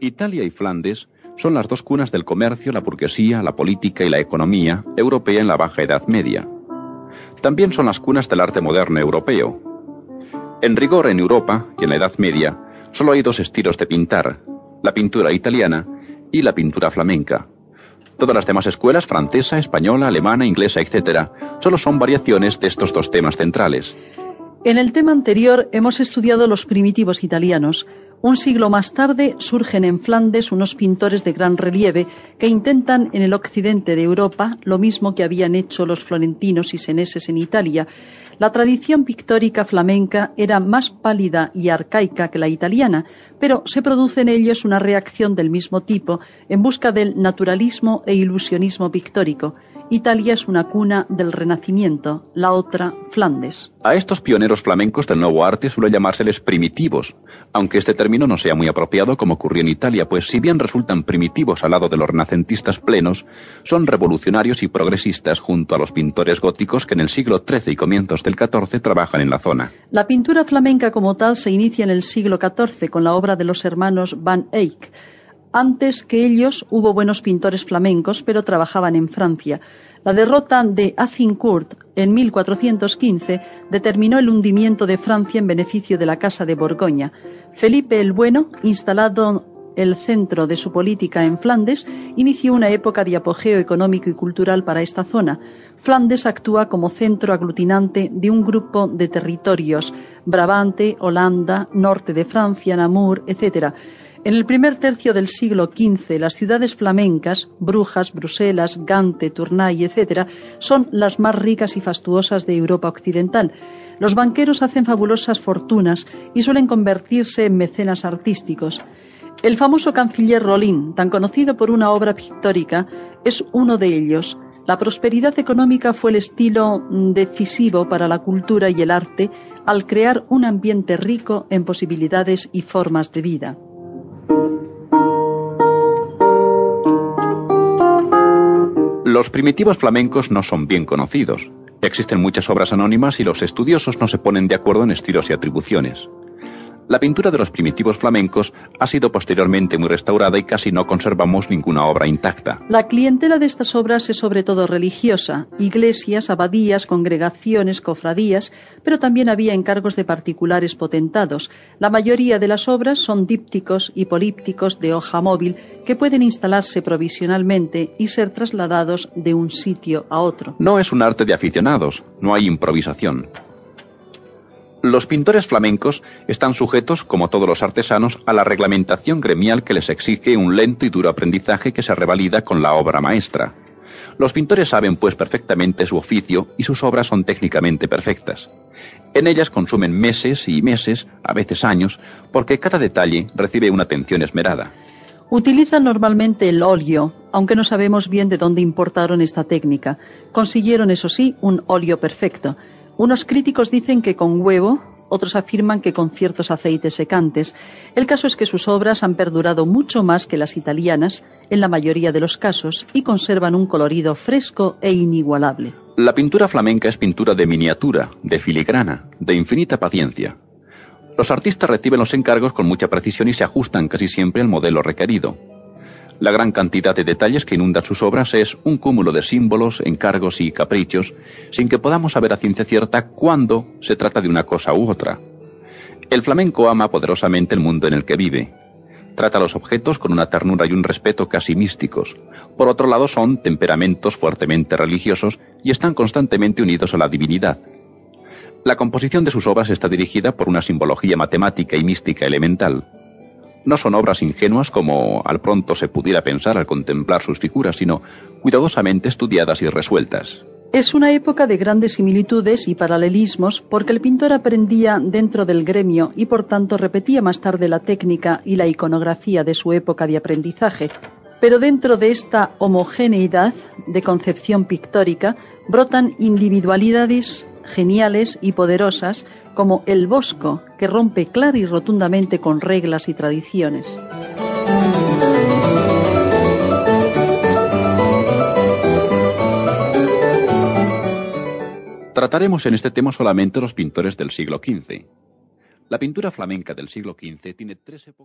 Italia y Flandes son las dos cunas del comercio, la burguesía, la política y la economía europea en la Baja Edad Media. También son las cunas del arte moderno europeo. En rigor, en Europa y en la Edad Media, solo hay dos estilos de pintar, la pintura italiana y la pintura flamenca. Todas las demás escuelas, francesa, española, alemana, inglesa, etc., solo son variaciones de estos dos temas centrales. En el tema anterior hemos estudiado los primitivos italianos, un siglo más tarde surgen en Flandes unos pintores de gran relieve que intentan en el occidente de Europa lo mismo que habían hecho los florentinos y seneses en Italia. La tradición pictórica flamenca era más pálida y arcaica que la italiana, pero se produce en ellos una reacción del mismo tipo en busca del naturalismo e ilusionismo pictórico. Italia es una cuna del Renacimiento, la otra Flandes. A estos pioneros flamencos del nuevo arte suele llamárseles primitivos, aunque este término no sea muy apropiado como ocurrió en Italia, pues si bien resultan primitivos al lado de los renacentistas plenos, son revolucionarios y progresistas junto a los pintores góticos que en el siglo XIII y comienzos del XIV trabajan en la zona. La pintura flamenca como tal se inicia en el siglo XIV con la obra de los hermanos Van Eyck, antes que ellos hubo buenos pintores flamencos, pero trabajaban en Francia. La derrota de Azincourt en 1415 determinó el hundimiento de Francia en beneficio de la Casa de Borgoña. Felipe el Bueno, instalado el centro de su política en Flandes, inició una época de apogeo económico y cultural para esta zona. Flandes actúa como centro aglutinante de un grupo de territorios, Brabante, Holanda, norte de Francia, Namur, etc., en el primer tercio del siglo XV, las ciudades flamencas, Brujas, Bruselas, Gante, Tournai, etc., son las más ricas y fastuosas de Europa occidental. Los banqueros hacen fabulosas fortunas y suelen convertirse en mecenas artísticos. El famoso canciller Rolín, tan conocido por una obra pictórica, es uno de ellos. La prosperidad económica fue el estilo decisivo para la cultura y el arte al crear un ambiente rico en posibilidades y formas de vida. Los primitivos flamencos no son bien conocidos. Existen muchas obras anónimas y los estudiosos no se ponen de acuerdo en estilos y atribuciones. La pintura de los primitivos flamencos ha sido posteriormente muy restaurada y casi no conservamos ninguna obra intacta. La clientela de estas obras es sobre todo religiosa, iglesias, abadías, congregaciones, cofradías, pero también había encargos de particulares potentados. La mayoría de las obras son dípticos y polípticos de hoja móvil que pueden instalarse provisionalmente y ser trasladados de un sitio a otro. No es un arte de aficionados, no hay improvisación. Los pintores flamencos están sujetos, como todos los artesanos, a la reglamentación gremial que les exige un lento y duro aprendizaje que se revalida con la obra maestra. Los pintores saben pues perfectamente su oficio y sus obras son técnicamente perfectas. En ellas consumen meses y meses, a veces años, porque cada detalle recibe una atención esmerada. Utilizan normalmente el óleo, aunque no sabemos bien de dónde importaron esta técnica. Consiguieron, eso sí, un óleo perfecto unos críticos dicen que con huevo, otros afirman que con ciertos aceites secantes. El caso es que sus obras han perdurado mucho más que las italianas, en la mayoría de los casos, y conservan un colorido fresco e inigualable. La pintura flamenca es pintura de miniatura, de filigrana, de infinita paciencia. Los artistas reciben los encargos con mucha precisión y se ajustan casi siempre al modelo requerido. La gran cantidad de detalles que inundan sus obras es un cúmulo de símbolos, encargos y caprichos, sin que podamos saber a ciencia cierta cuándo se trata de una cosa u otra. El flamenco ama poderosamente el mundo en el que vive. Trata a los objetos con una ternura y un respeto casi místicos. Por otro lado, son temperamentos fuertemente religiosos y están constantemente unidos a la divinidad. La composición de sus obras está dirigida por una simbología matemática y mística elemental. No son obras ingenuas como al pronto se pudiera pensar al contemplar sus figuras, sino cuidadosamente estudiadas y resueltas. Es una época de grandes similitudes y paralelismos porque el pintor aprendía dentro del gremio y por tanto repetía más tarde la técnica y la iconografía de su época de aprendizaje. Pero dentro de esta homogeneidad de concepción pictórica brotan individualidades geniales y poderosas como el Bosco, que rompe clara y rotundamente con reglas y tradiciones. Trataremos en este tema solamente los pintores del siglo XV. La pintura flamenca del siglo XV tiene tres épocas.